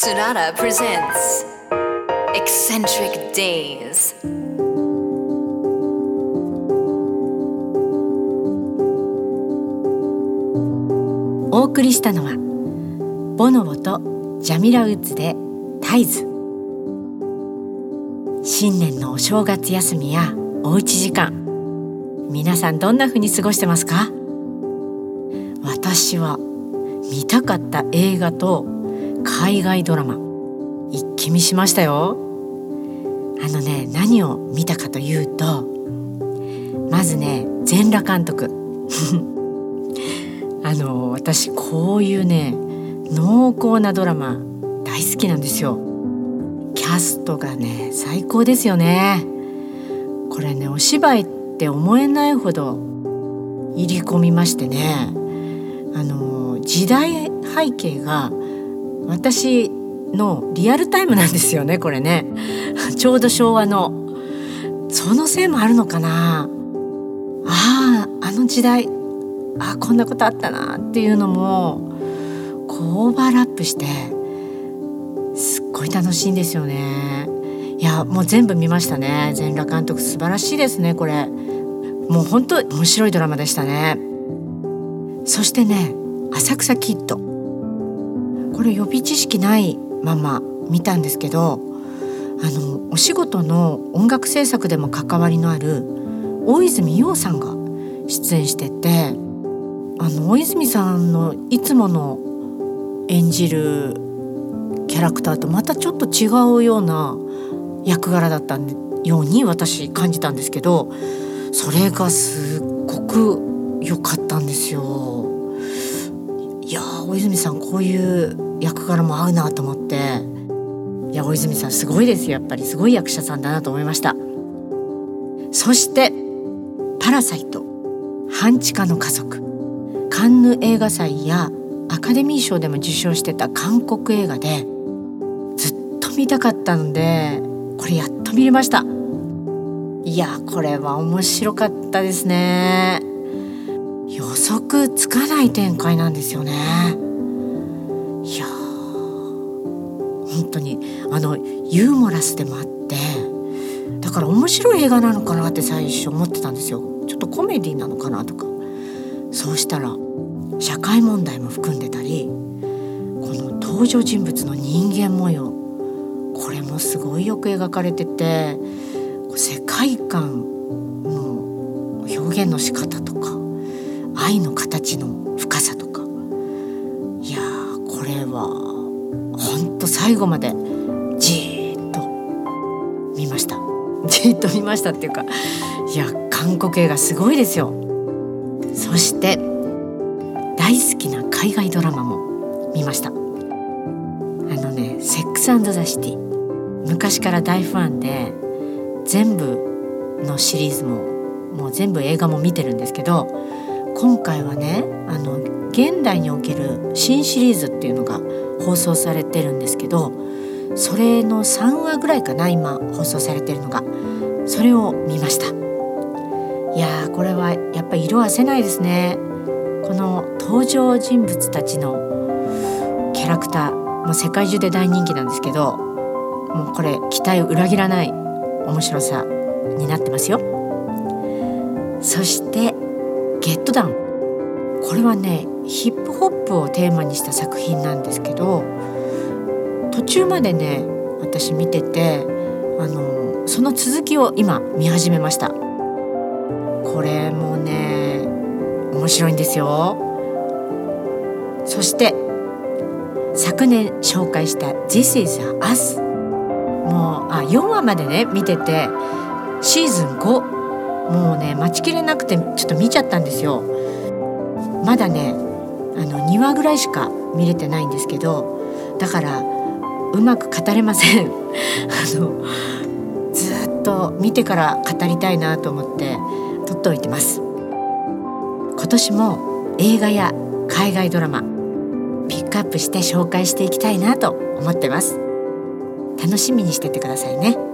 Tsunada presents Eccentric Days. お送りしたのはボノボとジャミラウッズでタイズ新年のお正月休みやおうち時間皆さんどんな風に過ごしてますか？私は見たかった映画と海外ドラマ。一気見しましたよ。あのね何を見たかというとまずね全裸監督。あの私こういうね濃厚なドラマ大好きなんですよ。キャストがね最高ですよね。これねお芝居って思えないほど入り込みましてね。あの時代背景が私のリアルタイムなんですよねこれね。ちょうど昭和の。そのせいもあるのかな。あああの時代。あこんなことあったなっていうのもこうオーバーラップしてすっごい楽しいんですよね。いやもう全部見ましたね。全裸監督。素晴らしいですねこれ。もう本当面白いドラマでしたね。そしてね浅草キッド。これ予備知識ないまま見たんですけどあのお仕事の音楽制作でも関わりのある大泉洋さんが出演しててあの大泉さんのいつもの演じるキャラクターとまたちょっと違うような役柄だったように私感じたんですけどそれがすっごく良かったんですよ。いや大泉さんこういう役柄も合うなと思って。いや大泉さんすごいですやっぱりすごい役者さんだなと思いました。そして「パラサイト半地下の家族」カンヌ映画祭やアカデミー賞でも受賞してた韓国映画でずっと見たかったのでこれやっと見れました。いやこれは面白かったですね。予測つかない展開なんですよね。いや本当にあのユーモラスでもあってだから面白い映画なのかなって最初思ってたんですよ。ちょっとコメディなのかなとか。そうしたら社会問題も含んでたりこの登場人物の人間模様これもすごいよく描かれてて世界観の表現の仕方と愛の形の深さとか。いやこれはほんと最後までじーっと見ました。じーっと見ましたっていうかいや韓国映画すごいですよ。そして大好きな海外ドラマも見ました。あのね「セックスザ・シティ」昔から大ファンで全部のシリーズももう全部映画も見てるんですけど今回はねあの現代における新シリーズっていうのが放送されてるんですけどそれの3話ぐらいかな今放送されてるのが。それを見ました。いやーこれはやっぱ色あせないですね。この登場人物たちのキャラクターもう世界中で大人気なんですけどもうこれ期待を裏切らない面白さになってますよ。そして「ゲットダウン」これはねヒップホップをテーマにした作品なんですけど途中までね私見ててあのその続きを今見始めました。これもね面白いんですよ。そして昨年紹介した「This is Us」もうあ4話までね見ててシーズン5もうね待ちきれなくてちょっと見ちゃったんですよ。まだねあの2話ぐらいしか見れてないんですけどだからうまく語れません。あのずっと見てから語りたいなと思って取っておいてます。今年も映画や海外ドラマピックアップして紹介していきたいなと思ってます。楽しみにしててくださいね。